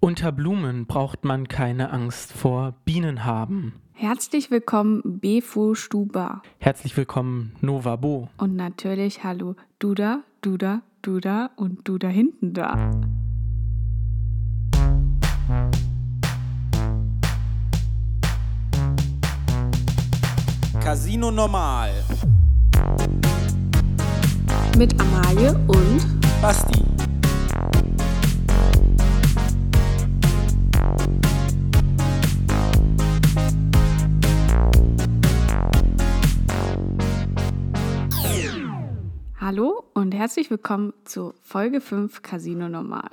Unter Blumen braucht man keine Angst vor Bienen haben. Herzlich willkommen, Befu Stuba. Herzlich willkommen, Nova Bo. Und natürlich hallo, Duda, Duda, Duda und du da hinten da. Casino Normal. Mit Amalie und Basti. Hallo und herzlich willkommen zu Folge 5 Casino Normal.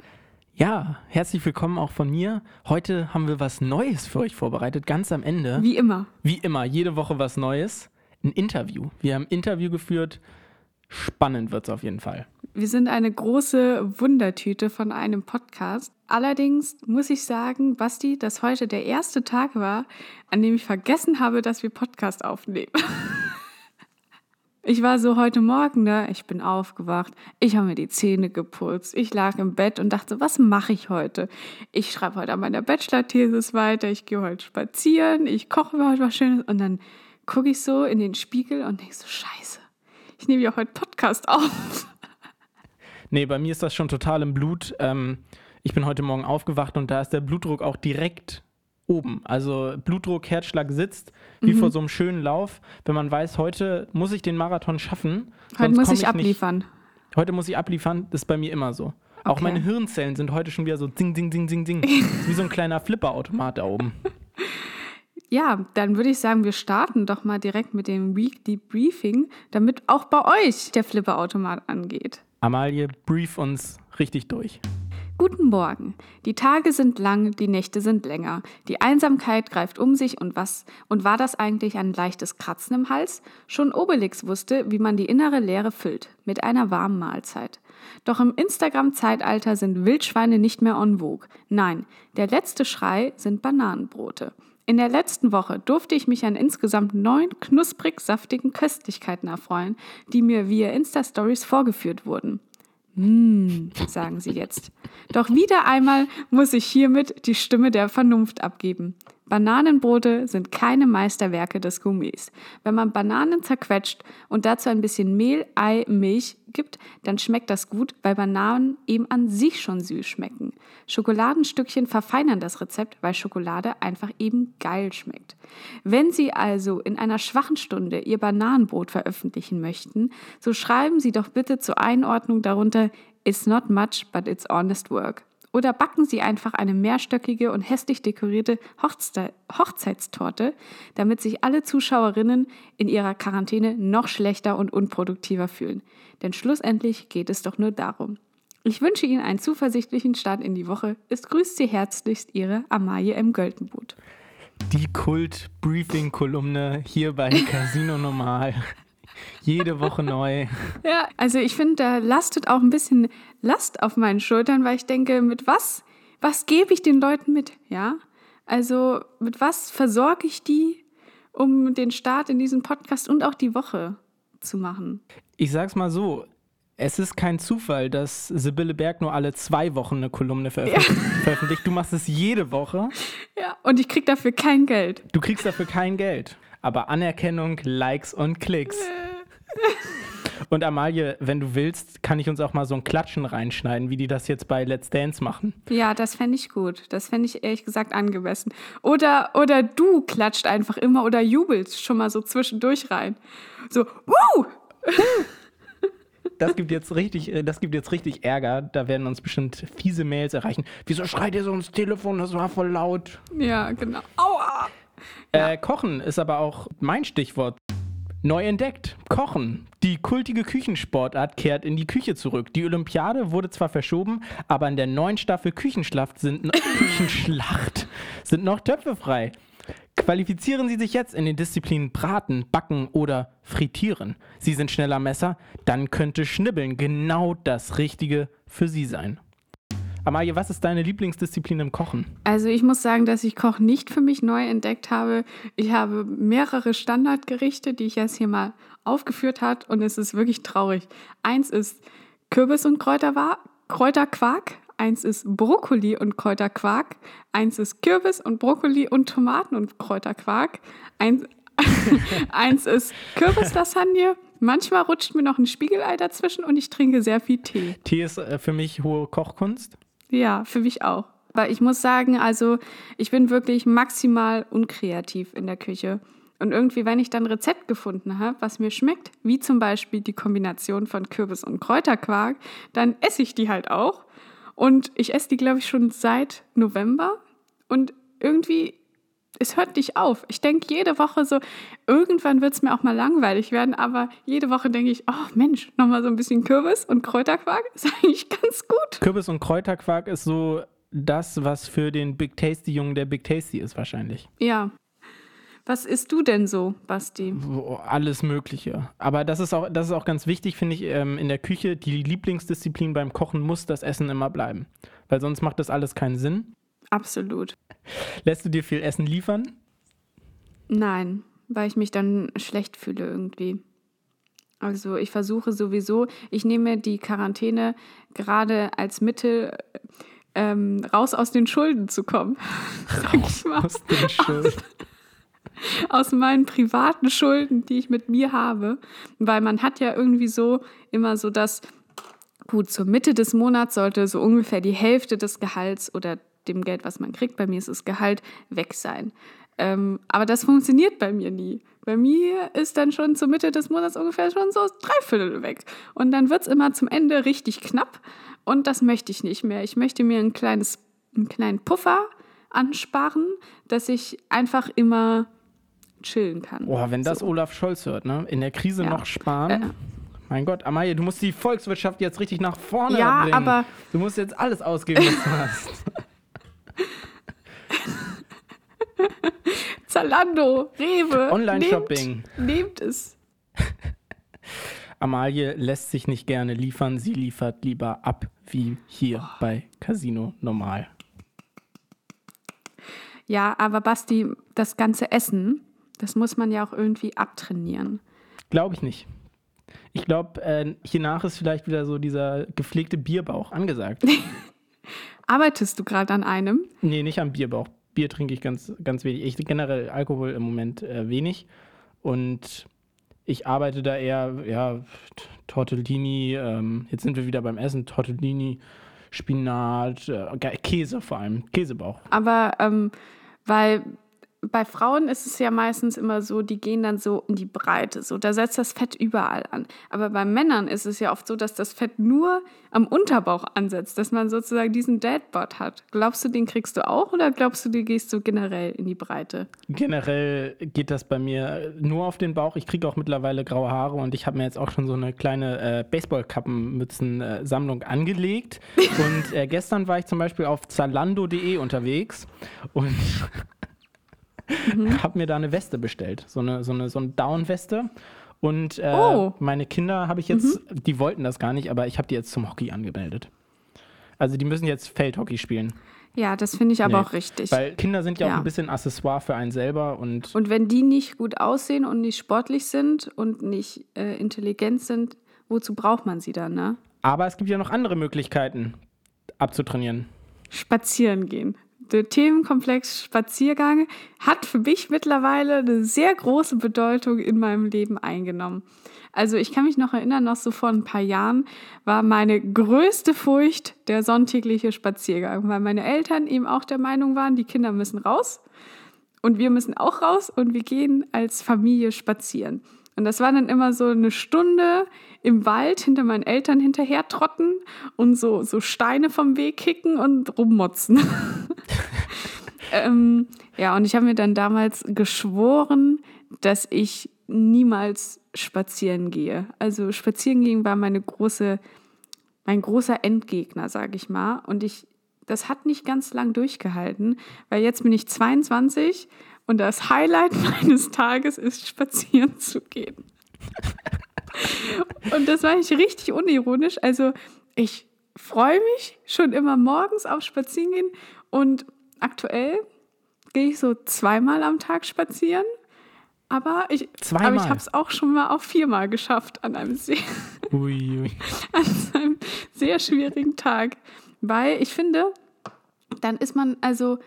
Ja, herzlich willkommen auch von mir. Heute haben wir was Neues für euch vorbereitet, ganz am Ende. Wie immer. Wie immer, jede Woche was Neues. Ein Interview. Wir haben ein Interview geführt. Spannend wird es auf jeden Fall. Wir sind eine große Wundertüte von einem Podcast. Allerdings muss ich sagen, Basti, dass heute der erste Tag war, an dem ich vergessen habe, dass wir Podcast aufnehmen. Ich war so heute Morgen, ne? Ich bin aufgewacht, ich habe mir die Zähne geputzt, ich lag im Bett und dachte, was mache ich heute? Ich schreibe heute an meiner Bachelor-Thesis weiter, ich gehe heute spazieren, ich koche mir heute was Schönes und dann gucke ich so in den Spiegel und denke so, scheiße, ich nehme ja heute Podcast auf. Nee, bei mir ist das schon total im Blut. Ähm, ich bin heute Morgen aufgewacht und da ist der Blutdruck auch direkt oben. Also Blutdruck, Herzschlag sitzt, wie Mhm. vor so einem schönen Lauf. Wenn man weiß, heute muss ich den Marathon schaffen. Heute muss ich nicht- abliefern. Heute muss ich abliefern, das ist bei mir immer so. Auch Okay. meine Hirnzellen sind heute schon wieder so ding, ding, ding, ding, ding. Wie so ein kleiner Flipperautomat da oben. Ja, dann würde ich sagen, wir starten doch mal direkt mit dem Weekly Briefing, damit auch bei euch der Flipperautomat angeht. Amalie, brief uns richtig durch. Guten Morgen. Die Tage sind lang, die Nächte sind länger. Die Einsamkeit greift um sich und was? Und war das eigentlich ein leichtes Kratzen im Hals? Schon Obelix wusste, wie man die innere Leere füllt. Mit einer warmen Mahlzeit. Doch im Instagram-Zeitalter sind Wildschweine nicht mehr en vogue. Nein, der letzte Schrei sind Bananenbrote. In der letzten Woche durfte ich mich an insgesamt neun knusprig saftigen Köstlichkeiten erfreuen, die mir via Insta-Stories vorgeführt wurden. Hm, sagen sie jetzt. Doch wieder einmal muss ich hiermit die Stimme der Vernunft abgeben. Bananenbrote sind keine Meisterwerke des Gourmets. Wenn man Bananen zerquetscht und dazu ein bisschen Mehl, Ei, Milch gibt, dann schmeckt das gut, weil Bananen eben an sich schon süß schmecken. Schokoladenstückchen verfeinern das Rezept, weil Schokolade einfach eben geil schmeckt. Wenn Sie also in einer schwachen Stunde Ihr Bananenbrot veröffentlichen möchten, so schreiben Sie doch bitte zur Einordnung darunter It's not much, but it's honest work. Oder backen Sie einfach eine mehrstöckige und hässlich dekorierte Hochze Hochzeitstorte, damit sich alle Zuschauerinnen in ihrer Quarantäne noch schlechter und unproduktiver fühlen. Denn schlussendlich geht es doch nur darum. Ich wünsche Ihnen einen zuversichtlichen Start in die Woche. Es grüßt Sie herzlichst Ihre Amalie M. Göltenbuth. Die Kult-Briefing-Kolumne hier bei Casino Normal. Jede Woche neu. Ja, also ich finde, da lastet auch ein bisschen Last auf meinen Schultern, weil ich denke, mit was, was gebe ich den Leuten mit? Ja, also mit was versorge ich die, um den Start in diesen Podcast und auch die Woche zu machen? Ich sag's mal so. Es ist kein Zufall, dass Sibylle Berg nur alle zwei Wochen eine Kolumne veröffentlicht. veröffentlicht. Du machst es jede Woche. Ja, und ich kriege dafür kein Geld. Du kriegst dafür kein Geld. Aber Anerkennung, Likes und Klicks. Und Amalie, wenn du willst, kann ich uns auch mal so ein Klatschen reinschneiden, wie die das jetzt bei Let's Dance machen. Ja, das fände ich gut. Das fände ich ehrlich gesagt angemessen. Oder, oder du klatscht einfach immer oder jubelst schon mal so zwischendurch rein. So, wuh! Das gibt jetzt richtig, äh, das gibt jetzt richtig Ärger. Da werden uns bestimmt fiese Mails erreichen. Wieso schreit ihr so ins Telefon? Das war voll laut. Ja, genau. Aua! Äh, Kochen ist aber auch mein Stichwort. Neu entdeckt. Kochen. Die kultige Küchensportart kehrt in die Küche zurück. Die Olympiade wurde zwar verschoben, aber in der neuen Staffel Küchenschlacht sind, Küchenschlacht sind noch Töpfe frei. Qualifizieren Sie sich jetzt in den Disziplinen Braten, Backen oder Frittieren. Sie sind schneller Messer, dann könnte Schnibbeln genau das Richtige für Sie sein. Amalie, was ist deine Lieblingsdisziplin im Kochen? Also ich muss sagen, dass ich Koch nicht für mich neu entdeckt habe. Ich habe mehrere Standardgerichte, die ich jetzt hier mal aufgeführt hat und es ist wirklich traurig. Eins ist Kürbis und Kräuterwa Kräuterquark, eins ist Brokkoli und Kräuterquark, eins ist Kürbis und Brokkoli und Tomaten und Kräuterquark, eins, eins ist Kürbislasagne. Manchmal rutscht mir noch ein Spiegelei dazwischen und ich trinke sehr viel Tee. Tee ist äh, für mich hohe Kochkunst. Ja, für mich auch. Aber ich muss sagen, also ich bin wirklich maximal unkreativ in der Küche. Und irgendwie, wenn ich dann ein Rezept gefunden habe, was mir schmeckt, wie zum Beispiel die Kombination von Kürbis und Kräuterquark, dann esse ich die halt auch. Und ich esse die, glaube ich, schon seit November. Und irgendwie, es hört nicht auf. Ich denke jede Woche so, irgendwann wird es mir auch mal langweilig werden, aber jede Woche denke ich, oh Mensch, nochmal so ein bisschen Kürbis und Kräuterquark ist eigentlich ganz gut. Kürbis und Kräuterquark ist so das, was für den Big Tasty Jungen der Big Tasty ist wahrscheinlich. Ja, was isst du denn so, Basti? Alles Mögliche. Aber das ist auch, das ist auch ganz wichtig, finde ich, ähm, in der Küche. Die Lieblingsdisziplin beim Kochen muss das Essen immer bleiben. Weil sonst macht das alles keinen Sinn. Absolut. Lässt du dir viel Essen liefern? Nein, weil ich mich dann schlecht fühle irgendwie. Also ich versuche sowieso, ich nehme die Quarantäne gerade als Mittel ähm, raus aus den Schulden zu kommen. Raus aus den Schulden aus meinen privaten Schulden, die ich mit mir habe. Weil man hat ja irgendwie so immer so das, gut, zur Mitte des Monats sollte so ungefähr die Hälfte des Gehalts oder dem Geld, was man kriegt, bei mir ist das Gehalt, weg sein. Ähm, aber das funktioniert bei mir nie. Bei mir ist dann schon zur Mitte des Monats ungefähr schon so drei Viertel weg. Und dann wird es immer zum Ende richtig knapp. Und das möchte ich nicht mehr. Ich möchte mir ein kleines, einen kleinen Puffer ansparen, dass ich einfach immer chillen kann. Boah, wenn das so. Olaf Scholz hört, ne? In der Krise ja. noch sparen. Äh. Mein Gott, Amalie, du musst die Volkswirtschaft jetzt richtig nach vorne ja, bringen. aber du musst jetzt alles ausgeben, was du hast. Zalando, Rewe. Online-Shopping. Nehmt, nehmt es. Amalie lässt sich nicht gerne liefern, sie liefert lieber ab, wie hier oh. bei Casino Normal. Ja, aber Basti, das ganze Essen, das muss man ja auch irgendwie abtrainieren. Glaube ich nicht. Ich glaube, äh, hiernach ist vielleicht wieder so dieser gepflegte Bierbauch angesagt. Arbeitest du gerade an einem? Nee, nicht am Bierbauch. Bier trinke ich ganz, ganz wenig. Ich generell Alkohol im Moment äh, wenig. Und ich arbeite da eher, ja, Tortellini, ähm, jetzt sind wir wieder beim Essen, Tortellini, Spinat, äh, Käse vor allem, Käsebauch. Aber ähm, weil bei Frauen ist es ja meistens immer so, die gehen dann so in die Breite, so da setzt das Fett überall an. Aber bei Männern ist es ja oft so, dass das Fett nur am Unterbauch ansetzt, dass man sozusagen diesen Deadbot hat. Glaubst du, den kriegst du auch oder glaubst du, du gehst so generell in die Breite? Generell geht das bei mir nur auf den Bauch. Ich kriege auch mittlerweile graue Haare und ich habe mir jetzt auch schon so eine kleine äh, Baseballkappenmützen-Sammlung angelegt. und äh, gestern war ich zum Beispiel auf zalando.de unterwegs und mhm. habe mir da eine Weste bestellt, so eine, so eine, so eine Down-Weste. Und äh, oh. meine Kinder habe ich jetzt, mhm. die wollten das gar nicht, aber ich habe die jetzt zum Hockey angemeldet. Also die müssen jetzt Feldhockey spielen. Ja, das finde ich aber nee, auch richtig. Weil Kinder sind ja, ja, auch ein bisschen Accessoire für einen selber und. Und wenn die nicht gut aussehen und nicht sportlich sind und nicht äh, intelligent sind, wozu braucht man sie dann, ne? Aber es gibt ja noch andere Möglichkeiten abzutrainieren. Spazieren gehen der Themenkomplex Spaziergang hat für mich mittlerweile eine sehr große Bedeutung in meinem Leben eingenommen. Also ich kann mich noch erinnern, noch so vor ein paar Jahren war meine größte Furcht der sonntägliche Spaziergang, weil meine Eltern eben auch der Meinung waren, die Kinder müssen raus und wir müssen auch raus und wir gehen als Familie spazieren. Und das war dann immer so eine Stunde im Wald hinter meinen Eltern hinterher trotten und so, so Steine vom Weg kicken und rummotzen. ähm, ja, und ich habe mir dann damals geschworen, dass ich niemals spazieren gehe. Also spazieren gehen war meine große, mein großer Endgegner, sage ich mal. Und ich, das hat nicht ganz lang durchgehalten, weil jetzt bin ich 22 und das Highlight meines Tages ist, spazieren zu gehen. und das war ich richtig unironisch. Also ich freue mich schon immer morgens auf Spazierengehen und aktuell gehe ich so zweimal am Tag spazieren. Aber ich, ich habe es auch schon mal auf viermal geschafft an einem sehr, ui, ui. an einem sehr schwierigen Tag Weil ich finde, dann ist man, also,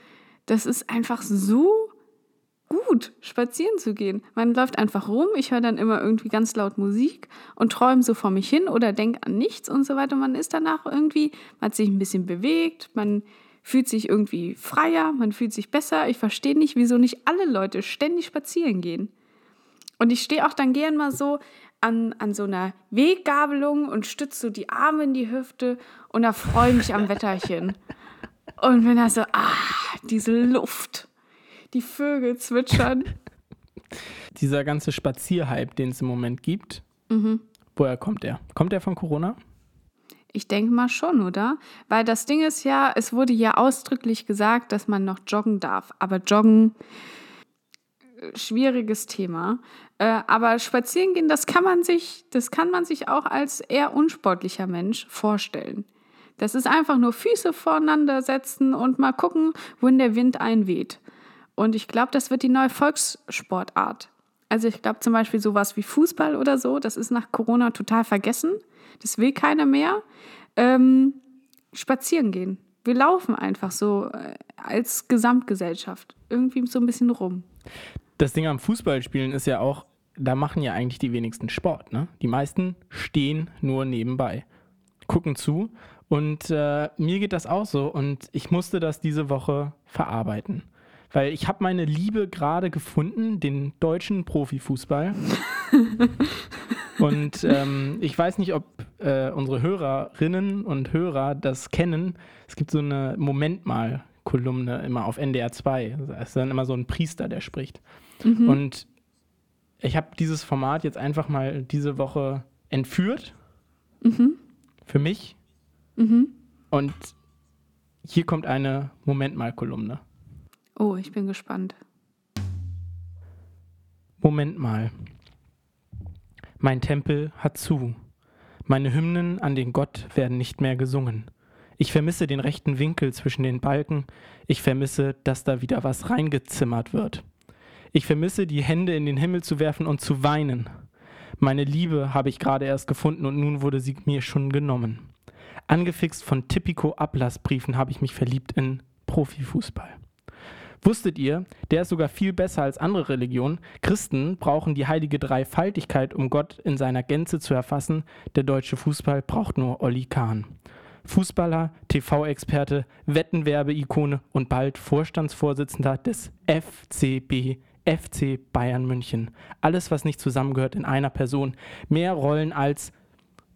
das ist einfach so gut, spazieren zu gehen. Man läuft einfach rum, ich höre dann immer irgendwie ganz laut Musik und träume so vor mich hin oder denke an nichts und so weiter. Man ist danach irgendwie, man hat sich ein bisschen bewegt, man fühlt sich irgendwie freier, man fühlt sich besser. Ich verstehe nicht, wieso nicht alle Leute ständig spazieren gehen. Und ich stehe auch dann gern mal so an, an so einer Weggabelung und stütze so die Arme in die Hüfte und da freue mich am Wetterchen. Und bin da so, ah, diese Luft die Vögel zwitschern. Dieser ganze Spazierhype, den es im Moment gibt, mhm. woher kommt der? Kommt der von Corona? Ich denke mal schon, oder? Weil das Ding ist ja, es wurde ja ausdrücklich gesagt, dass man noch joggen darf. Aber joggen, äh, schwieriges Thema. Äh, aber spazieren gehen, das kann man sich, das kann man sich auch als eher unsportlicher Mensch vorstellen. Das ist einfach nur Füße voreinander setzen und mal gucken, wohin der Wind einweht. Und ich glaube, das wird die neue Volkssportart. Also ich glaube zum Beispiel sowas wie Fußball oder so, das ist nach Corona total vergessen. Das will keiner mehr. Ähm, spazieren gehen. Wir laufen einfach so äh, als Gesamtgesellschaft irgendwie so ein bisschen rum. Das Ding am Fußballspielen ist ja auch, da machen ja eigentlich die wenigsten Sport. Ne? Die meisten stehen nur nebenbei, gucken zu. Und äh, mir geht das auch so. Und ich musste das diese Woche verarbeiten. Weil ich habe meine Liebe gerade gefunden, den deutschen Profifußball. und ähm, ich weiß nicht, ob äh, unsere Hörerinnen und Hörer das kennen. Es gibt so eine Moment mal Kolumne immer auf NDR 2. Es ist dann immer so ein Priester, der spricht. Mhm. Und ich habe dieses Format jetzt einfach mal diese Woche entführt. Mhm. Für mich. Mhm. Und hier kommt eine Moment mal Kolumne. Oh, ich bin gespannt. Moment mal. Mein Tempel hat zu. Meine Hymnen an den Gott werden nicht mehr gesungen. Ich vermisse den rechten Winkel zwischen den Balken. Ich vermisse, dass da wieder was reingezimmert wird. Ich vermisse, die Hände in den Himmel zu werfen und zu weinen. Meine Liebe habe ich gerade erst gefunden und nun wurde sie mir schon genommen. Angefixt von Tipico-Ablassbriefen habe ich mich verliebt in Profifußball. Wusstet ihr, der ist sogar viel besser als andere Religionen. Christen brauchen die heilige Dreifaltigkeit, um Gott in seiner Gänze zu erfassen. Der deutsche Fußball braucht nur Olli Kahn. Fußballer, TV-Experte, Wettenwerbe-Ikone und bald Vorstandsvorsitzender des FCB, FC Bayern München. Alles, was nicht zusammengehört in einer Person. Mehr Rollen als,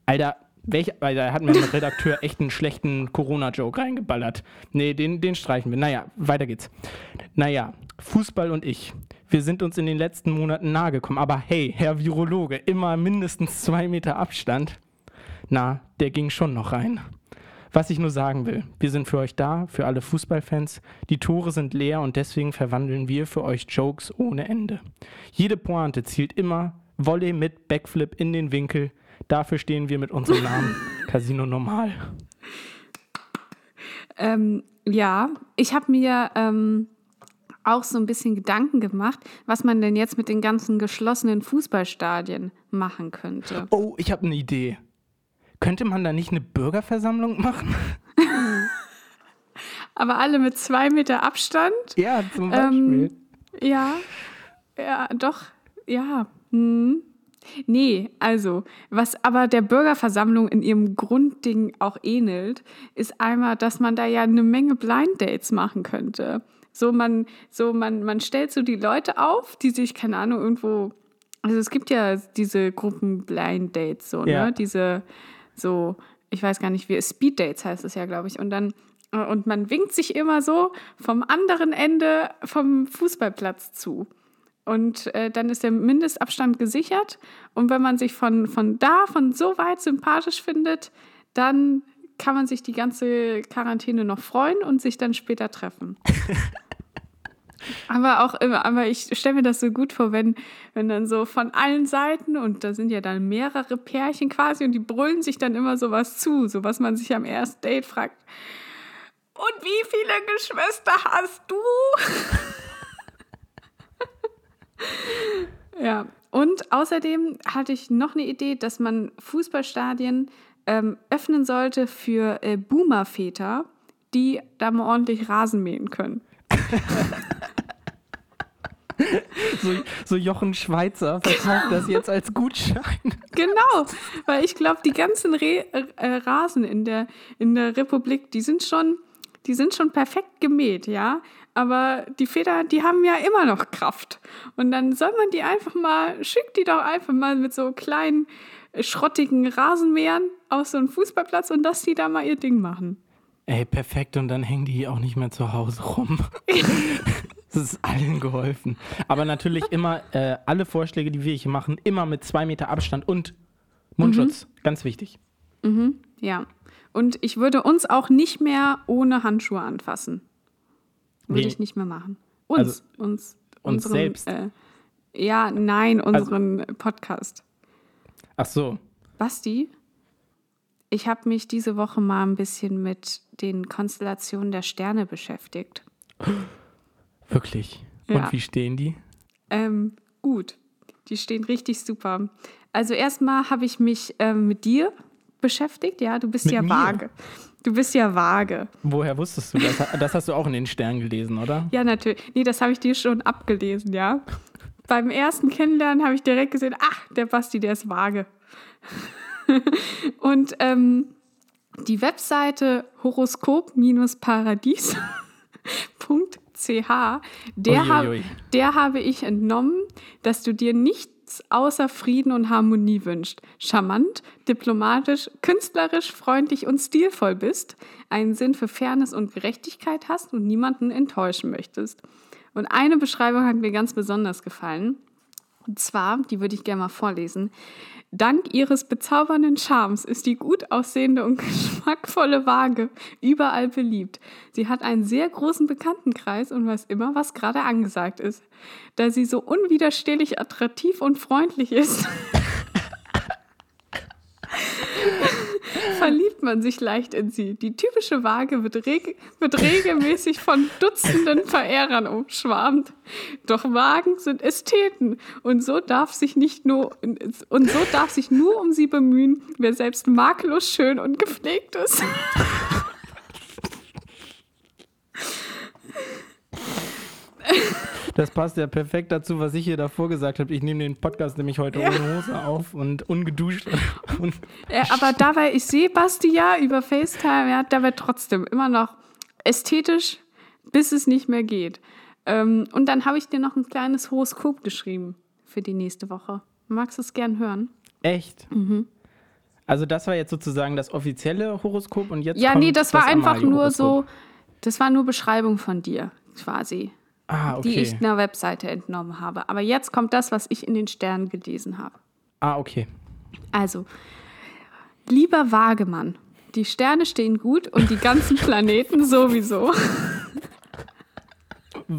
Alter, welch, weil da hat mir ein Redakteur echt einen schlechten Corona-Joke reingeballert. Nee, den, den streichen wir. Naja, weiter geht's. Naja, Fußball und ich. Wir sind uns in den letzten Monaten nahe gekommen. Aber hey, Herr Virologe, immer mindestens zwei Meter Abstand. Na, der ging schon noch rein. Was ich nur sagen will, wir sind für euch da, für alle Fußballfans. Die Tore sind leer und deswegen verwandeln wir für euch Jokes ohne Ende. Jede Pointe zielt immer Volley mit Backflip in den Winkel Dafür stehen wir mit unserem Namen Casino Normal. Ähm, ja, ich habe mir ähm, auch so ein bisschen Gedanken gemacht, was man denn jetzt mit den ganzen geschlossenen Fußballstadien machen könnte. Oh, ich habe eine Idee. Könnte man da nicht eine Bürgerversammlung machen? Aber alle mit zwei Meter Abstand? Ja, zum Beispiel. Ähm, ja, ja, doch, ja. Hm. Nee, also, was aber der Bürgerversammlung in ihrem Grundding auch ähnelt, ist einmal, dass man da ja eine Menge Blind Dates machen könnte. So, man, so, man, man stellt so die Leute auf, die sich, keine Ahnung, irgendwo. Also es gibt ja diese Gruppen Blind Dates, so, ne? ja. ne? Diese, so, ich weiß gar nicht, wie Speed Dates heißt es ja, glaube ich. Und dann, und man winkt sich immer so vom anderen Ende vom Fußballplatz zu. Und äh, dann ist der Mindestabstand gesichert. Und wenn man sich von, von da, von so weit sympathisch findet, dann kann man sich die ganze Quarantäne noch freuen und sich dann später treffen. aber auch immer, aber ich stelle mir das so gut vor, wenn, wenn dann so von allen Seiten und da sind ja dann mehrere Pärchen quasi und die brüllen sich dann immer sowas zu, so was man sich am ersten Date fragt. Und wie viele Geschwister hast du? Ja, und außerdem hatte ich noch eine Idee, dass man Fußballstadien ähm, öffnen sollte für äh, Boomer-Väter, die da mal ordentlich Rasen mähen können. So, so Jochen Schweizer verkauft das jetzt als Gutschein. Genau, weil ich glaube, die ganzen Re äh, Rasen in der, in der Republik, die sind schon, die sind schon perfekt gemäht, ja. Aber die Feder, die haben ja immer noch Kraft. Und dann soll man die einfach mal, schickt die doch einfach mal mit so kleinen, äh, schrottigen Rasenmähern auf so einen Fußballplatz und dass die da mal ihr Ding machen. Ey, perfekt. Und dann hängen die auch nicht mehr zu Hause rum. Das ist allen geholfen. Aber natürlich immer äh, alle Vorschläge, die wir hier machen, immer mit zwei Meter Abstand und Mundschutz. Ganz wichtig. Ja. Und ich würde uns auch nicht mehr ohne Handschuhe anfassen. Würde Wen? ich nicht mehr machen. Uns, Also, uns, uns unseren, selbst? Äh, ja, nein, unseren Podcast. Ach so. Basti, ich habe mich diese Woche mal ein bisschen mit den Konstellationen der Sterne beschäftigt. Wirklich. Ja. Und wie stehen die? Ähm, gut, die stehen richtig super. Also erstmal habe ich mich ähm, mit dir beschäftigt. Ja, du bist Mit ja mir? vage. Du bist ja vage. Woher wusstest du das? Das hast du auch in den Sternen gelesen, oder? Ja, natürlich. Nee, das habe ich dir schon abgelesen, ja. Beim ersten Kennenlernen habe ich direkt gesehen, ach, der Basti, der ist vage. Und ähm, die Webseite horoskop-paradies.ch, der, hab, der habe ich entnommen, dass du dir nichts außer Frieden und Harmonie wünscht. Charmant, diplomatisch, künstlerisch, freundlich und stilvoll bist, einen Sinn für Fairness und Gerechtigkeit hast und niemanden enttäuschen möchtest. Und eine Beschreibung hat mir ganz besonders gefallen. Und zwar, die würde ich gerne mal vorlesen. Dank ihres bezaubernden Charmes ist die gut aussehende und geschmackvolle Waage überall beliebt. Sie hat einen sehr großen Bekanntenkreis und weiß immer, was gerade angesagt ist. Da sie so unwiderstehlich attraktiv und freundlich ist, verliebt man sich leicht in sie. Die typische Waage wird, reg wird regelmäßig von Dutzenden Verehrern umschwarmt. Doch Wagen sind Ästheten und so darf sich nicht nur und so darf sich nur um sie bemühen, wer selbst makellos schön und gepflegt ist. Das passt ja perfekt dazu, was ich hier davor gesagt habe. Ich nehme den Podcast nämlich heute Ja. ohne Hose auf und ungeduscht. Und Äh, aber dabei, ich sehe Basti ja über FaceTime, ja, dabei trotzdem immer noch ästhetisch, bis es nicht mehr geht. Ähm, und dann habe ich dir noch ein kleines Horoskop geschrieben für die nächste Woche. Magst du es gern hören? echt. Mhm. Also das war jetzt sozusagen das offizielle Horoskop und jetzt Ja, kommt nee, das war einfach nur so, das war nur Beschreibung von dir quasi, Ah, die ich okay. einer Webseite entnommen habe. Aber jetzt kommt das, was ich in den Sternen gelesen habe. Ah, okay. Also, lieber Wagemann, die Sterne stehen gut und die ganzen Planeten sowieso.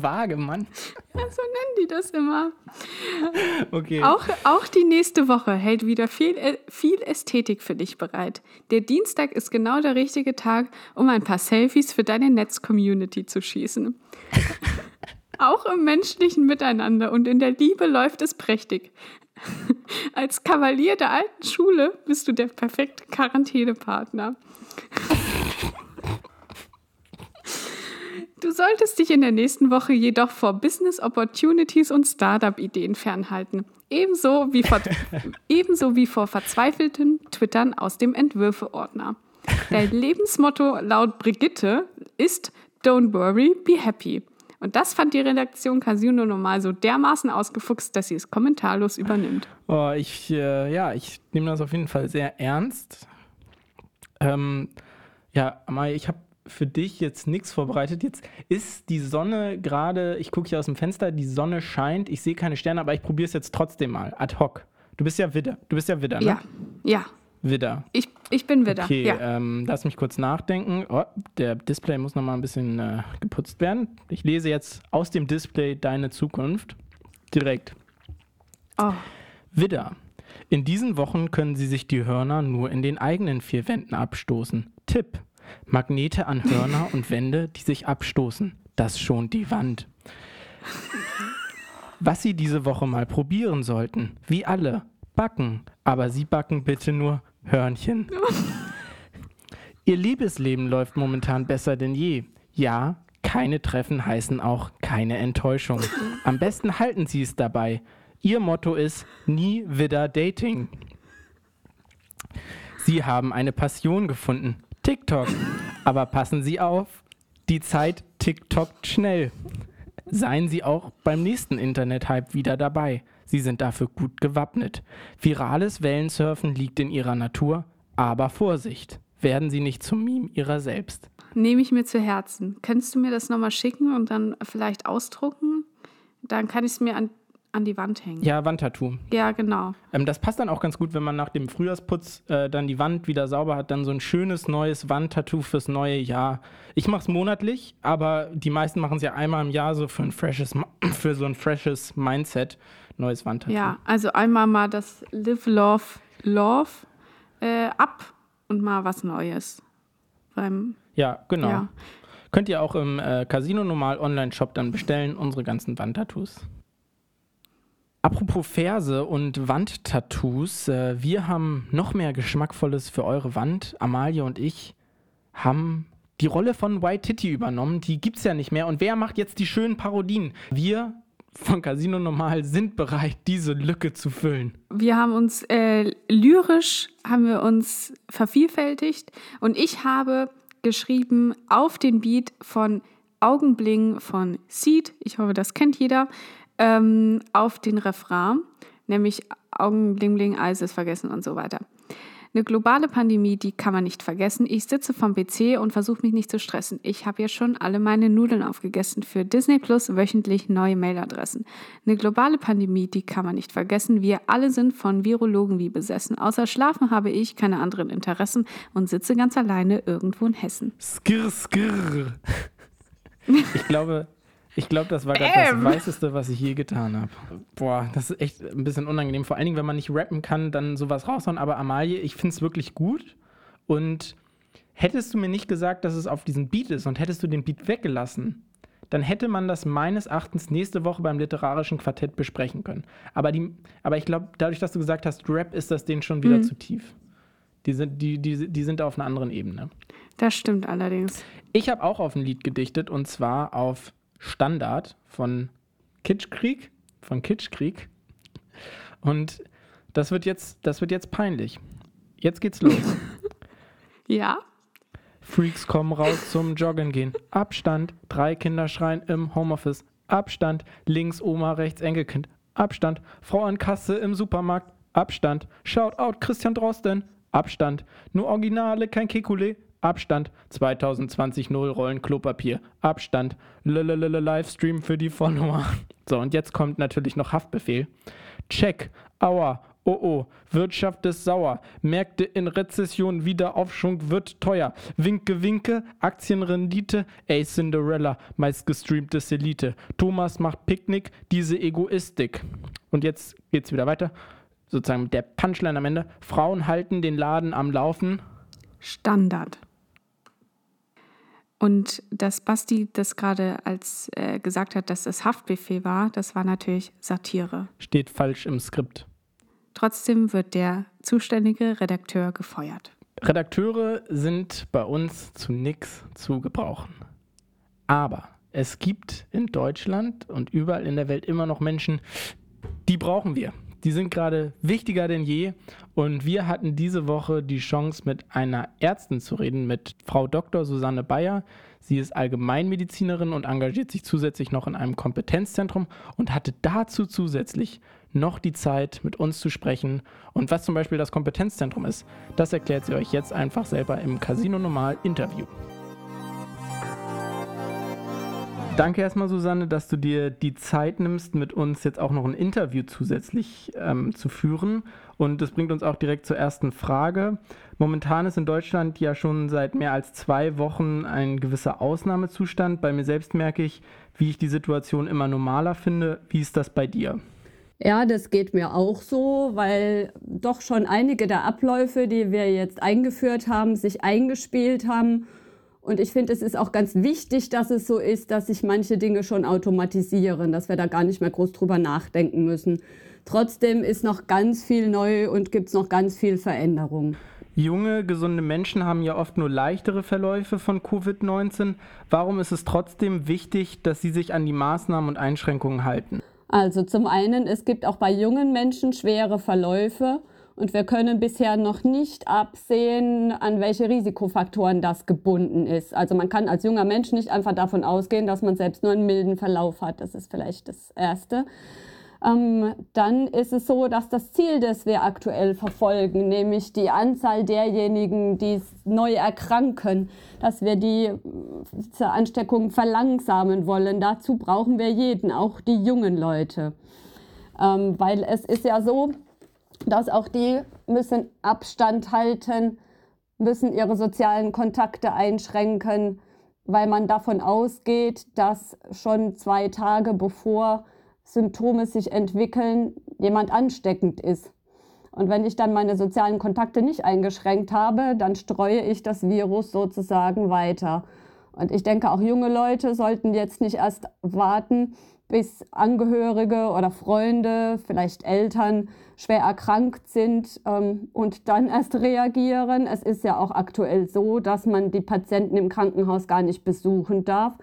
Vage, Mann. So nennen die das immer. Okay. Auch, auch die nächste Woche hält wieder viel, äh, viel Ästhetik für dich bereit. Der Dienstag ist genau der richtige Tag, um ein paar Selfies für deine Netz-Community zu schießen. Auch im menschlichen Miteinander und in der Liebe läuft es prächtig. Als Kavalier der alten Schule bist du der perfekte Quarantänepartner. Du solltest dich in der nächsten Woche jedoch vor Business Opportunities und Startup-Ideen fernhalten. Ebenso wie, vor, ebenso wie vor verzweifelten Twittern aus dem Entwürfe-Ordner. Dein Lebensmotto laut Brigitte ist Don't worry, be happy. Und das fand die Redaktion Casino normal so dermaßen ausgefuchst, dass sie es kommentarlos übernimmt. Oh, ich, äh, ja, ich nehme das auf jeden Fall sehr ernst. Ähm, ja, Amai, ich habe für dich jetzt nichts vorbereitet. Jetzt ist die Sonne gerade, ich gucke hier aus dem Fenster, die Sonne scheint, ich sehe keine Sterne, aber ich probiere es jetzt trotzdem mal, ad hoc. Du bist ja Widder, du bist ja Widder, ne? Ja, ja, Widder. ich, ich bin wieder. Okay, ja. ähm, lass mich kurz nachdenken. Oh, der Display muss noch mal ein bisschen äh, geputzt werden. Ich lese jetzt aus dem Display deine Zukunft direkt. Oh, Widder. In diesen Wochen können Sie sich die Hörner nur in den eigenen vier Wänden abstoßen. Tipp. Magnete an Hörner und Wände, die sich abstoßen. Das schont die Wand. Was Sie diese Woche mal probieren sollten, wie alle, backen. Aber Sie backen bitte nur Hörnchen. Ihr Liebesleben läuft momentan besser denn je. Ja, keine Treffen heißen auch keine Enttäuschung. Am besten halten Sie es dabei. Ihr Motto ist nie wieder Dating. Sie haben eine Passion gefunden. TikTok. Aber passen Sie auf, die Zeit TikTokt schnell. Seien Sie auch beim nächsten Internet-Hype wieder dabei. Sie sind dafür gut gewappnet. Virales Wellensurfen liegt in Ihrer Natur, aber Vorsicht, werden Sie nicht zum Meme Ihrer selbst. Nehme ich mir zu Herzen. Könntest du mir das nochmal schicken und dann vielleicht ausdrucken? Dann kann ich es mir an an die Wand hängen. Ja, Wandtattoo. Ja, genau. Ähm, das passt dann auch ganz gut, wenn man nach dem Frühjahrsputz äh, dann die Wand wieder sauber hat, dann so ein schönes neues Wandtattoo fürs neue Jahr. Ich mache es monatlich, aber die meisten machen es ja einmal im Jahr so für ein freshes, für so ein freshes Mindset, neues Wandtattoo. Ja, also einmal mal das Live, Love, Love äh, ab und mal was Neues. Beim, ja, genau. Ja. Könnt ihr auch im äh, Casino Normal Online-Shop dann bestellen, unsere ganzen Wandtattoos. Apropos Verse und Wandtattoos, äh, wir haben noch mehr Geschmackvolles für eure Wand. Amalie und ich haben die Rolle von White Titty übernommen. Die gibt es ja nicht mehr. Und wer macht jetzt die schönen Parodien? Wir von Casino Normal sind bereit, diese Lücke zu füllen. Wir haben uns äh, lyrisch haben wir uns vervielfältigt und ich habe geschrieben auf den Beat von Augenbling von Seed. Ich hoffe, das kennt jeder ähm, auf den Refrain, nämlich Augen bling bling, Eis ist vergessen und so weiter. Eine globale Pandemie, die kann man nicht vergessen. Ich sitze vom PC und versuche mich nicht zu stressen. Ich habe ja schon alle meine Nudeln aufgegessen für Disney Plus wöchentlich neue Mailadressen. Eine globale Pandemie, die kann man nicht vergessen. Wir alle sind von Virologen wie besessen. Außer Schlafen habe ich keine anderen Interessen und sitze ganz alleine irgendwo in Hessen. Skirr, skirr. Ich glaube, ich glaube, das war gerade das Weißeste, was ich je getan habe. Boah, das ist echt ein bisschen unangenehm. Vor allen Dingen, wenn man nicht rappen kann, dann sowas raushauen. Aber Amalie, ich finde es wirklich gut. Und hättest du mir nicht gesagt, dass es auf diesen Beat ist und hättest du den Beat weggelassen, dann hätte man das meines Erachtens nächste Woche beim literarischen Quartett besprechen können. Aber, die, aber ich glaube, dadurch, dass du gesagt hast, Rap ist das denen schon wieder mhm. zu tief. Die sind, die, die, die sind auf einer anderen Ebene. Das stimmt allerdings. Ich habe auch auf ein Lied gedichtet und zwar auf Standard von Kitschkrieg, von Kitschkrieg. Und das wird jetzt, das wird jetzt peinlich. Jetzt geht's los. ja. Freaks kommen raus zum Joggen gehen. Abstand. Drei Kinder schreien im Homeoffice. Abstand. Links Oma, rechts Enkelkind. Abstand. Frau an Kasse im Supermarkt. Abstand. Shout out Christian Drosten. Abstand. Nur Originale, kein Kekulé. Abstand 2020 0 Rollen Klopapier. Abstand. Lalalala Livestream für die Follower. So, und jetzt kommt natürlich noch Haftbefehl. Check. Aua. Oh oh, Wirtschaft ist sauer. Märkte in Rezession, Wiederaufschwung wird teuer. Winke, winke, Aktienrendite, ey Cinderella, meist gestreamtes Elite. Thomas macht Picknick, diese Egoistik. Und jetzt geht's wieder weiter. Sozusagen der Punchline am Ende. Frauen halten den Laden am Laufen. Standard. Und dass Basti das gerade als äh, gesagt hat, dass es Haftbefehl war, das war natürlich Satire. Steht falsch im Skript. Trotzdem wird der zuständige Redakteur gefeuert. Redakteure sind bei uns zu nichts zu gebrauchen. Aber es gibt in Deutschland und überall in der Welt immer noch Menschen, die brauchen wir. Die sind gerade wichtiger denn je. Und wir hatten diese Woche die Chance, mit einer Ärztin zu reden, mit Frau Dr. Susanne Bayer. Sie ist Allgemeinmedizinerin und engagiert sich zusätzlich noch in einem Kompetenzzentrum und hatte dazu zusätzlich noch die Zeit, mit uns zu sprechen. Und was zum Beispiel das Kompetenzzentrum ist, das erklärt sie euch jetzt einfach selber im Casino Normal Interview. Danke erstmal, Susanne, dass du dir die Zeit nimmst, mit uns jetzt auch noch ein Interview zusätzlich ähm, zu führen. Und das bringt uns auch direkt zur ersten Frage. Momentan ist in Deutschland ja schon seit mehr als zwei Wochen ein gewisser Ausnahmezustand. Bei mir selbst merke ich, wie ich die Situation immer normaler finde. Wie ist das bei dir? Ja, das geht mir auch so, weil doch schon einige der Abläufe, die wir jetzt eingeführt haben, sich eingespielt haben und ich finde, es ist auch ganz wichtig, dass es so ist, dass sich manche Dinge schon automatisieren, dass wir da gar nicht mehr groß drüber nachdenken müssen. Trotzdem ist noch ganz viel neu und gibt es noch ganz viel Veränderung. Junge, gesunde Menschen haben ja oft nur leichtere Verläufe von Covid-19. Warum ist es trotzdem wichtig, dass sie sich an die Maßnahmen und Einschränkungen halten? Also zum einen, es gibt auch bei jungen Menschen schwere Verläufe und wir können bisher noch nicht absehen, an welche Risikofaktoren das gebunden ist. Also man kann als junger Mensch nicht einfach davon ausgehen, dass man selbst nur einen milden Verlauf hat. Das ist vielleicht das Erste ähm, dann ist es so, dass das Ziel, das wir aktuell verfolgen, nämlich die Anzahl derjenigen, die neu erkranken, dass wir die zur Ansteckung verlangsamen wollen. Dazu brauchen wir jeden, auch die jungen Leute. Ähm, weil es ist ja so, dass auch die müssen Abstand halten, müssen ihre sozialen Kontakte einschränken, weil man davon ausgeht, dass schon zwei Tage bevor Symptome sich entwickeln, jemand ansteckend ist. Und wenn ich dann meine sozialen Kontakte nicht eingeschränkt habe, dann streue ich das Virus sozusagen weiter. Und ich denke, auch junge Leute sollten jetzt nicht erst warten, bis Angehörige oder Freunde, vielleicht Eltern schwer erkrankt sind ähm, und dann erst reagieren. Es ist ja auch aktuell so, dass man die Patienten im Krankenhaus gar nicht besuchen darf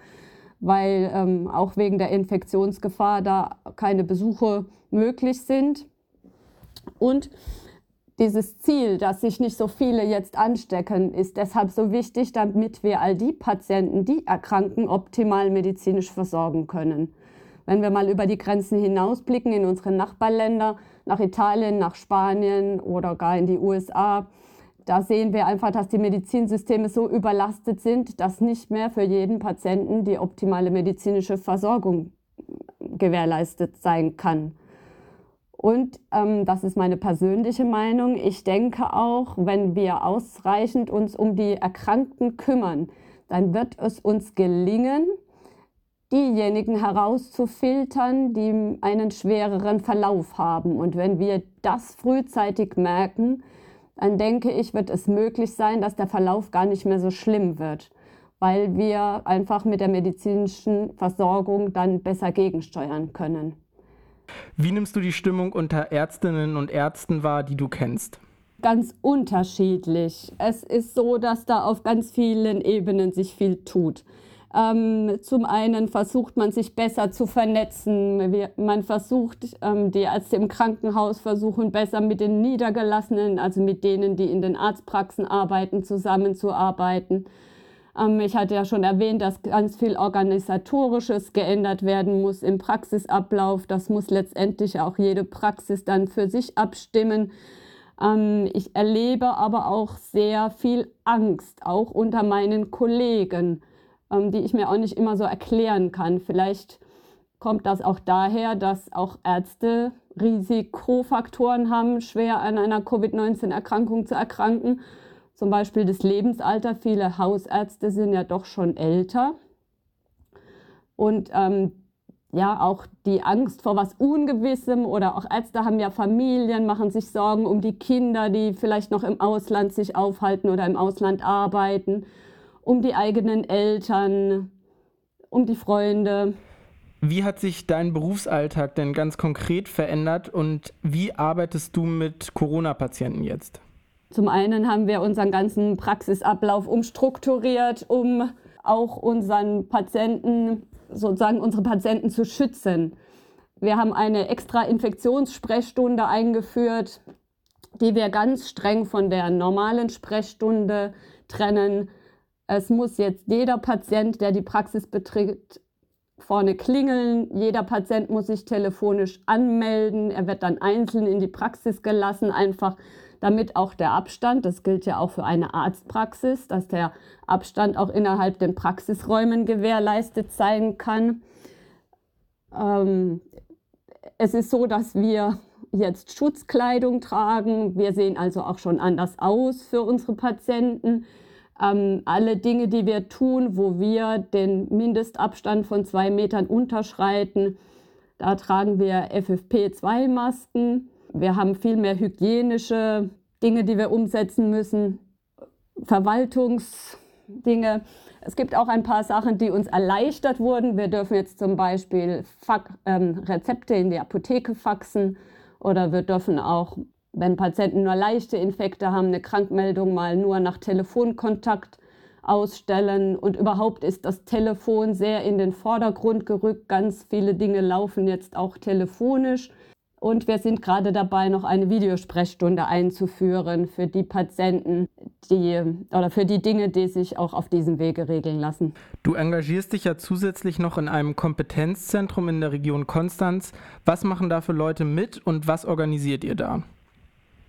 weil ähm, auch wegen der Infektionsgefahr da keine Besuche möglich sind. Und dieses Ziel, dass sich nicht so viele jetzt anstecken, ist deshalb so wichtig, damit wir all die Patienten, die erkranken, optimal medizinisch versorgen können. Wenn wir mal über die Grenzen hinausblicken in unsere Nachbarländer, nach Italien, nach Spanien oder gar in die USA, da sehen wir einfach, dass die Medizinsysteme so überlastet sind, dass nicht mehr für jeden Patienten die optimale medizinische Versorgung gewährleistet sein kann. Und ähm, das ist meine persönliche Meinung. Ich denke auch, wenn wir ausreichend uns um die Erkrankten kümmern, dann wird es uns gelingen, diejenigen herauszufiltern, die einen schwereren Verlauf haben. Und wenn wir das frühzeitig merken, dann denke ich, wird es möglich sein, dass der Verlauf gar nicht mehr so schlimm wird, weil wir einfach mit der medizinischen Versorgung dann besser gegensteuern können. Wie nimmst du die Stimmung unter Ärztinnen und Ärzten wahr, die du kennst? Ganz unterschiedlich. Es ist so, dass da auf ganz vielen Ebenen sich viel tut. Ähm, zum einen versucht man sich besser zu vernetzen. Man versucht, ähm, die Ärzte im Krankenhaus versuchen besser mit den Niedergelassenen, also mit denen, die in den Arztpraxen arbeiten, zusammenzuarbeiten. Ähm, ich hatte ja schon erwähnt, dass ganz viel Organisatorisches geändert werden muss im Praxisablauf. Das muss letztendlich auch jede Praxis dann für sich abstimmen. Ähm, ich erlebe aber auch sehr viel Angst, auch unter meinen Kollegen ähm, die ich mir auch nicht immer so erklären kann. Vielleicht kommt das auch daher, dass auch Ärzte Risikofaktoren haben, schwer an einer Covid-19-Erkrankung zu erkranken. Zum Beispiel das Lebensalter. Viele Hausärzte sind ja doch schon älter. Und ähm, ja, auch die Angst vor was Ungewissem oder auch Ärzte haben ja Familien, machen sich Sorgen um die Kinder, die vielleicht noch im Ausland sich aufhalten oder im Ausland arbeiten um die eigenen Eltern, um die Freunde. Wie hat sich dein Berufsalltag denn ganz konkret verändert und wie arbeitest du mit Corona-Patienten jetzt? Zum einen haben wir unseren ganzen Praxisablauf umstrukturiert, um auch unseren Patienten, sozusagen unsere Patienten zu schützen. Wir haben eine extra Infektionssprechstunde eingeführt, die wir ganz streng von der normalen Sprechstunde trennen. Es muss jetzt jeder Patient, der die Praxis betritt, vorne klingeln. Jeder Patient muss sich telefonisch anmelden. Er wird dann einzeln in die Praxis gelassen, einfach damit auch der Abstand, das gilt ja auch für eine Arztpraxis, dass der Abstand auch innerhalb den Praxisräumen gewährleistet sein kann. Ähm, es ist so, dass wir jetzt Schutzkleidung tragen. Wir sehen also auch schon anders aus für unsere Patienten. Ähm, alle Dinge, die wir tun, wo wir den Mindestabstand von zwei Metern unterschreiten, da tragen wir FFP2-Masken. Wir haben viel mehr hygienische Dinge, die wir umsetzen müssen, Verwaltungsdinge. Es gibt auch ein paar Sachen, die uns erleichtert wurden. Wir dürfen jetzt zum Beispiel ähm, Rezepte in die Apotheke faxen oder wir dürfen auch wenn Patienten nur leichte Infekte haben, eine Krankmeldung mal nur nach Telefonkontakt ausstellen. Und überhaupt ist das Telefon sehr in den Vordergrund gerückt. Ganz viele Dinge laufen jetzt auch telefonisch. Und wir sind gerade dabei, noch eine Videosprechstunde einzuführen für die Patienten, die oder für die Dinge, die sich auch auf diesem Wege regeln lassen. Du engagierst dich ja zusätzlich noch in einem Kompetenzzentrum in der Region Konstanz. Was machen da für Leute mit und was organisiert ihr da?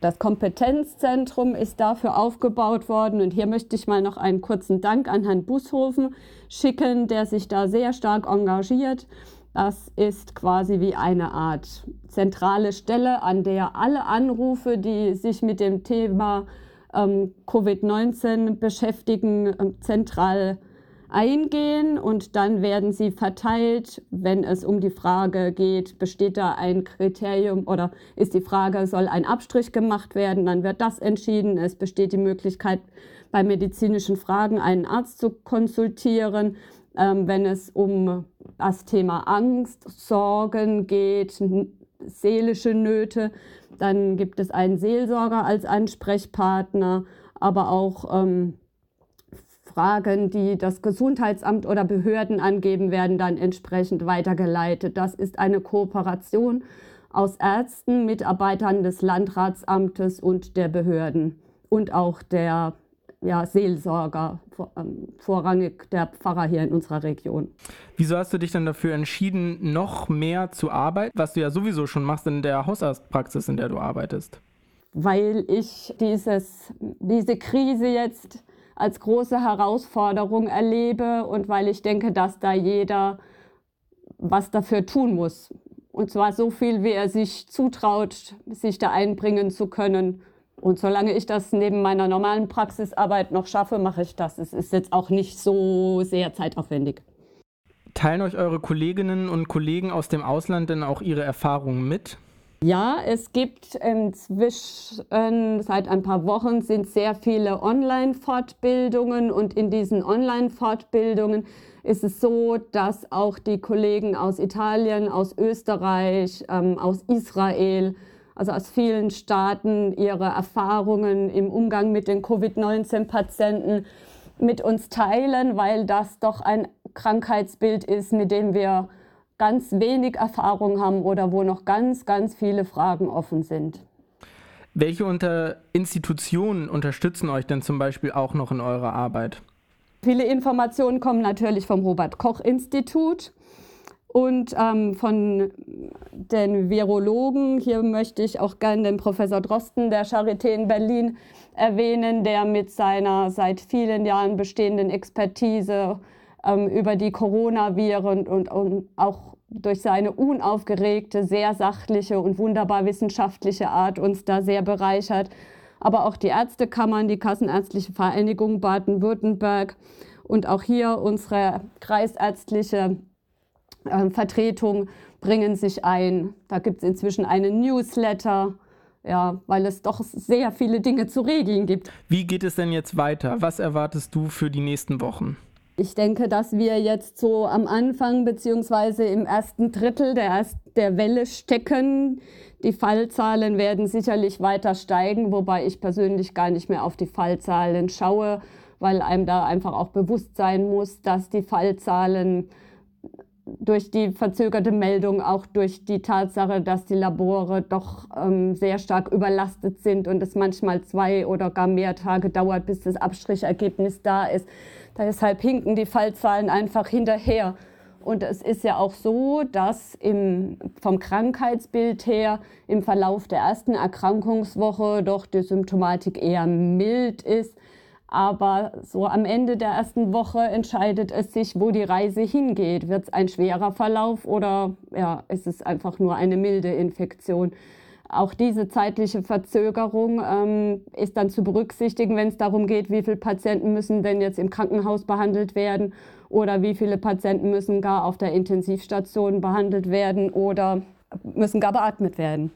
Das Kompetenzzentrum ist dafür aufgebaut worden und hier möchte ich mal noch einen kurzen Dank an Herrn Bushofen schicken, der sich da sehr stark engagiert. Das ist quasi wie eine Art zentrale Stelle, an der alle Anrufe, die sich mit dem Thema ähm, Covid-19 beschäftigen, ähm, zentral eingehen und dann werden sie verteilt, wenn es um die Frage geht, besteht da ein Kriterium oder ist die Frage, soll ein Abstrich gemacht werden, dann wird das entschieden. Es besteht die Möglichkeit, bei medizinischen Fragen einen Arzt zu konsultieren. Ähm, wenn es um das Thema Angst, Sorgen geht, seelische Nöte, dann gibt es einen Seelsorger als Ansprechpartner, aber auch ähm, Fragen, die das Gesundheitsamt oder Behörden angeben, werden dann entsprechend weitergeleitet. Das ist eine Kooperation aus Ärzten, Mitarbeitern des Landratsamtes und der Behörden und auch der ja, Seelsorger, ähm, vorrangig der Pfarrer hier in unserer Region. Wieso hast du dich dann dafür entschieden, noch mehr zu arbeiten, was du ja sowieso schon machst in der Hausarztpraxis, in der du arbeitest? Weil ich dieses, diese Krise jetzt als große Herausforderung erlebe und weil ich denke, dass da jeder was dafür tun muss. Und zwar so viel, wie er sich zutraut, sich da einbringen zu können und solange ich das neben meiner normalen Praxisarbeit noch schaffe, mache ich das. Es ist jetzt auch nicht so sehr zeitaufwendig. Teilen euch eure Kolleginnen und Kollegen aus dem Ausland denn auch ihre Erfahrungen mit? Ja, es gibt inzwischen seit ein paar Wochen sind sehr viele Online-Fortbildungen und in diesen Online-Fortbildungen ist es so, dass auch die Kollegen aus Italien, aus Österreich, ähm, aus Israel also aus vielen Staaten, ihre Erfahrungen im Umgang mit den Covid-19-Patienten mit uns teilen, weil das doch ein Krankheitsbild ist, mit dem wir ganz wenig Erfahrung haben oder wo noch ganz, ganz viele Fragen offen sind. Welche unter Institutionen unterstützen euch denn zum Beispiel auch noch in eurer Arbeit? Viele Informationen kommen natürlich vom Robert Koch Institut. Und ähm, von den Virologen, hier möchte ich auch gerne den Professor Drosten der Charité in Berlin erwähnen, der mit seiner seit vielen Jahren bestehenden Expertise ähm, über die Coronaviren und, und auch durch seine unaufgeregte, sehr sachliche und wunderbar wissenschaftliche Art uns da sehr bereichert. Aber auch die Ärztekammern, die Kassenärztliche Vereinigung Baden-Württemberg und auch hier unsere kreisärztliche äh, Vertretung bringen sich ein. Da gibt es inzwischen einen Newsletter, ja, weil es doch sehr viele Dinge zu regeln gibt. Wie geht es denn jetzt weiter? Was erwartest du für die nächsten Wochen? Ich denke, dass wir jetzt so am Anfang bzw. im ersten Drittel der, der Welle stecken. Die Fallzahlen werden sicherlich weiter steigen, wobei ich persönlich gar nicht mehr auf die Fallzahlen schaue, weil einem da einfach auch bewusst sein muss, dass die Fallzahlen durch die verzögerte Meldung, auch durch die Tatsache, dass die Labore doch ähm, sehr stark überlastet sind und es manchmal zwei oder gar mehr Tage dauert, bis das Abstrichergebnis da ist. Deshalb hinken die Fallzahlen einfach hinterher. Und es ist ja auch so, dass im, vom Krankheitsbild her im Verlauf der ersten Erkrankungswoche doch die Symptomatik eher mild ist aber so am Ende der ersten Woche entscheidet es sich, wo die Reise hingeht. Wird es ein schwerer Verlauf oder ja, ist es einfach nur eine milde Infektion? Auch diese zeitliche Verzögerung ähm, ist dann zu berücksichtigen, wenn es darum geht, wie viele Patienten müssen denn jetzt im Krankenhaus behandelt werden oder wie viele Patienten müssen gar auf der Intensivstation behandelt werden oder müssen gar beatmet werden.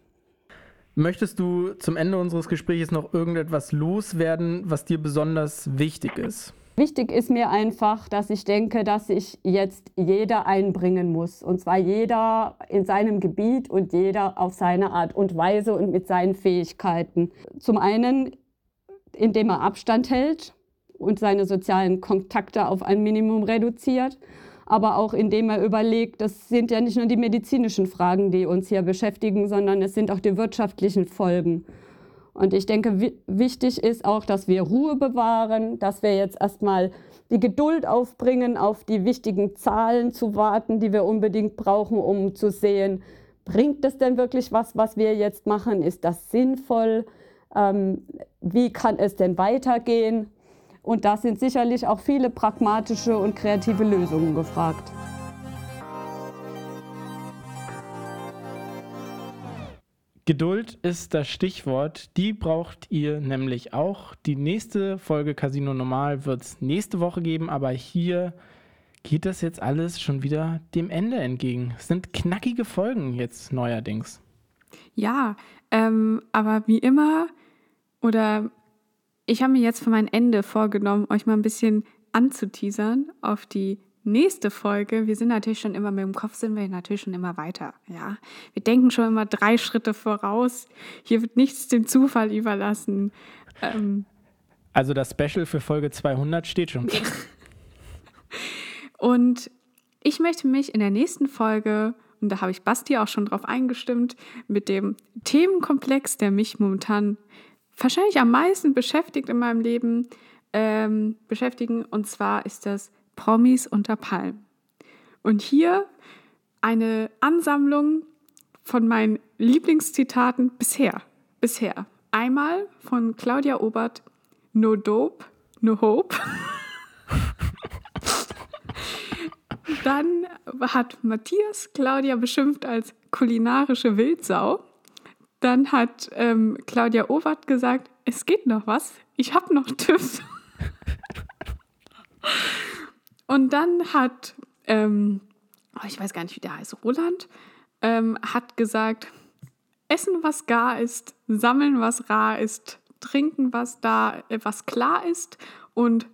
Möchtest du zum Ende unseres Gesprächs noch irgendetwas loswerden, was dir besonders wichtig ist? Wichtig ist mir einfach, dass ich denke, dass sich jetzt jeder einbringen muss. Und zwar jeder in seinem Gebiet und jeder auf seine Art und Weise und mit seinen Fähigkeiten. Zum einen, indem er Abstand hält und seine sozialen Kontakte auf ein Minimum reduziert aber auch indem er überlegt, das sind ja nicht nur die medizinischen Fragen, die uns hier beschäftigen, sondern es sind auch die wirtschaftlichen Folgen. Und ich denke, wichtig ist auch, dass wir Ruhe bewahren, dass wir jetzt erstmal die Geduld aufbringen, auf die wichtigen Zahlen zu warten, die wir unbedingt brauchen, um zu sehen, bringt es denn wirklich was, was wir jetzt machen? Ist das sinnvoll? Ähm, wie kann es denn weitergehen? Und da sind sicherlich auch viele pragmatische und kreative Lösungen gefragt. Geduld ist das Stichwort. Die braucht ihr nämlich auch. Die nächste Folge Casino Normal wird es nächste Woche geben, aber hier geht das jetzt alles schon wieder dem Ende entgegen. Es sind knackige Folgen jetzt neuerdings. Ja, ähm, aber wie immer oder ich habe mir jetzt für mein Ende vorgenommen, euch mal ein bisschen anzuteasern auf die nächste Folge. Wir sind natürlich schon immer mit dem Kopf, sind wir natürlich schon immer weiter. Ja, wir denken schon immer drei Schritte voraus. Hier wird nichts dem Zufall überlassen. Ähm, also das Special für Folge 200 steht schon. und ich möchte mich in der nächsten Folge, und da habe ich Basti auch schon drauf eingestimmt, mit dem Themenkomplex, der mich momentan wahrscheinlich am meisten beschäftigt in meinem Leben ähm, beschäftigen. Und zwar ist das Promis unter Palmen. Und hier eine Ansammlung von meinen Lieblingszitaten bisher. Bisher. Einmal von Claudia Obert, No Dope, No Hope. Dann hat Matthias Claudia beschimpft als kulinarische Wildsau. Dann hat ähm, Claudia Owert gesagt, es geht noch was, ich habe noch Tipps. Und dann hat, ähm, oh, ich weiß gar nicht, wie der heißt, Roland, ähm, hat gesagt, essen, was gar ist, sammeln, was rar ist, trinken, was da, äh, was klar ist und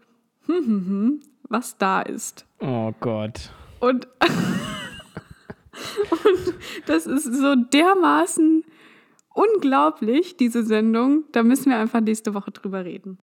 hm, hm, hm, was da ist. Oh Gott. Und, und das ist so dermaßen unglaublich, diese Sendung. Da müssen wir einfach nächste Woche drüber reden.